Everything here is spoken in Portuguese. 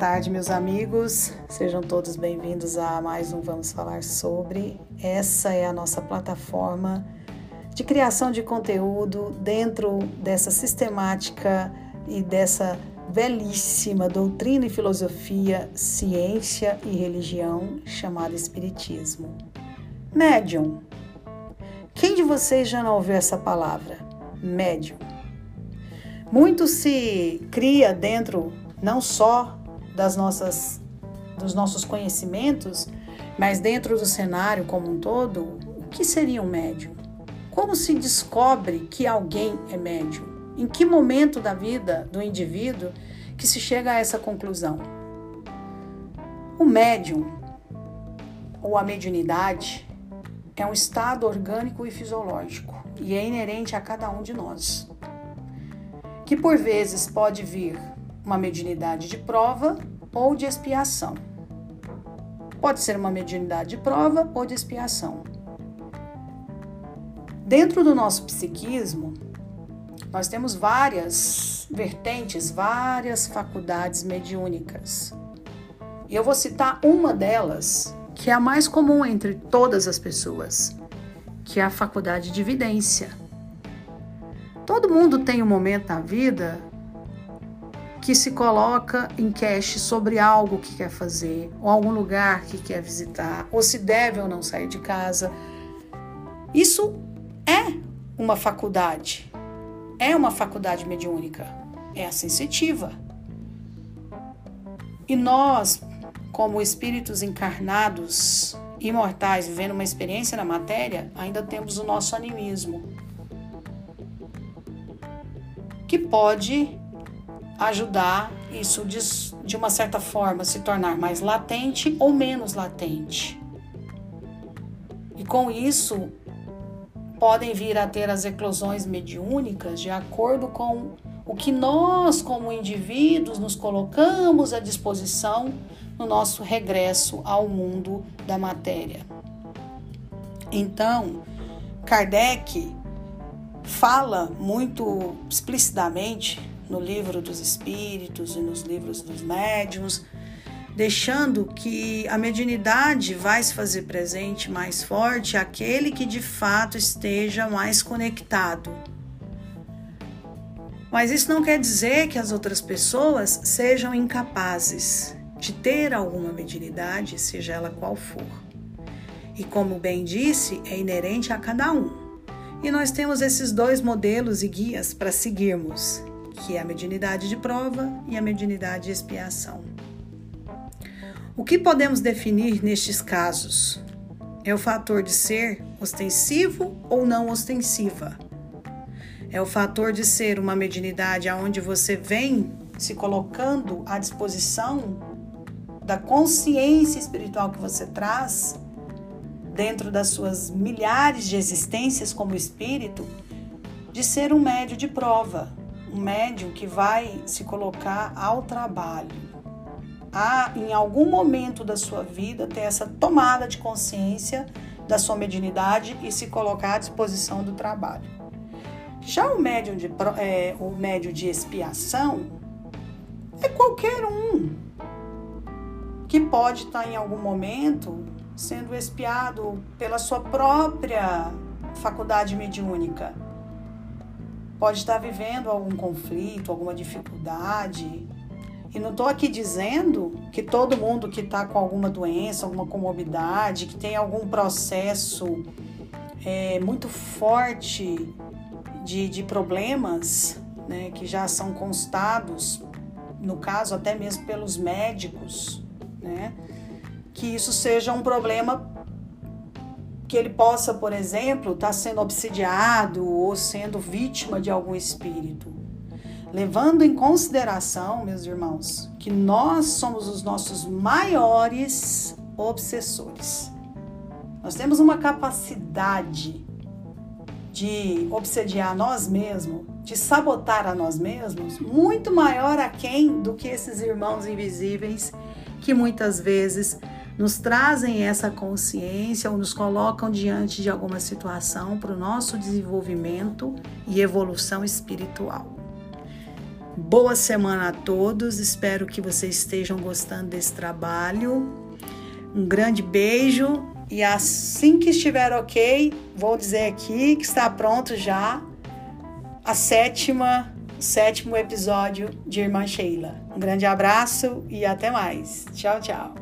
tarde, meus amigos. Sejam todos bem-vindos a mais um Vamos Falar sobre. Essa é a nossa plataforma de criação de conteúdo dentro dessa sistemática e dessa belíssima doutrina e filosofia, ciência e religião chamada Espiritismo. Médium. Quem de vocês já não ouviu essa palavra? Médium. Muito se cria dentro não só das nossas dos nossos conhecimentos, mas dentro do cenário como um todo, o que seria um médium? Como se descobre que alguém é médium? Em que momento da vida do indivíduo que se chega a essa conclusão? O médium ou a mediunidade é um estado orgânico e fisiológico e é inerente a cada um de nós, que por vezes pode vir uma mediunidade de prova ou de expiação. Pode ser uma mediunidade de prova ou de expiação. Dentro do nosso psiquismo, nós temos várias vertentes, várias faculdades mediúnicas. E eu vou citar uma delas, que é a mais comum entre todas as pessoas, que é a faculdade de vidência. Todo mundo tem um momento na vida que se coloca em cache sobre algo que quer fazer, ou algum lugar que quer visitar, ou se deve ou não sair de casa. Isso é uma faculdade, é uma faculdade mediúnica, é a sensitiva. E nós, como espíritos encarnados, imortais, vivendo uma experiência na matéria, ainda temos o nosso animismo, que pode ajudar isso de, uma certa forma se tornar mais latente ou menos latente. E com isso podem vir a ter as eclosões mediúnicas de acordo com o que nós, como indivíduos, nos colocamos à disposição no nosso regresso ao mundo da matéria. Então, Kardec fala muito explicitamente no livro dos espíritos e nos livros dos médiums, deixando que a mediunidade vai se fazer presente mais forte aquele que de fato esteja mais conectado. Mas isso não quer dizer que as outras pessoas sejam incapazes de ter alguma mediunidade, seja ela qual for. E como bem disse, é inerente a cada um. E nós temos esses dois modelos e guias para seguirmos, que é a mediunidade de prova e a mediunidade de expiação. O que podemos definir nestes casos? É o fator de ser ostensivo ou não ostensiva. É o fator de ser uma mediunidade aonde você vem se colocando à disposição da consciência espiritual que você traz dentro das suas milhares de existências como espírito, de ser um médio de prova, um médium que vai se colocar ao trabalho, a em algum momento da sua vida ter essa tomada de consciência da sua mediunidade e se colocar à disposição do trabalho. Já o médium de, é, o médium de expiação é qualquer um que pode estar em algum momento sendo espiado pela sua própria faculdade mediúnica pode estar vivendo algum conflito, alguma dificuldade. E não estou aqui dizendo que todo mundo que está com alguma doença, alguma comorbidade, que tem algum processo é, muito forte de, de problemas, né, que já são constados, no caso até mesmo pelos médicos, né, que isso seja um problema que ele possa, por exemplo, estar tá sendo obsidiado ou sendo vítima de algum espírito. Levando em consideração, meus irmãos, que nós somos os nossos maiores obsessores. Nós temos uma capacidade de obsediar nós mesmos, de sabotar a nós mesmos, muito maior a quem do que esses irmãos invisíveis que muitas vezes nos trazem essa consciência ou nos colocam diante de alguma situação para o nosso desenvolvimento e evolução espiritual. Boa semana a todos, espero que vocês estejam gostando desse trabalho. Um grande beijo e assim que estiver ok, vou dizer aqui que está pronto já a sétima, o sétimo episódio de Irmã Sheila. Um grande abraço e até mais. Tchau, tchau.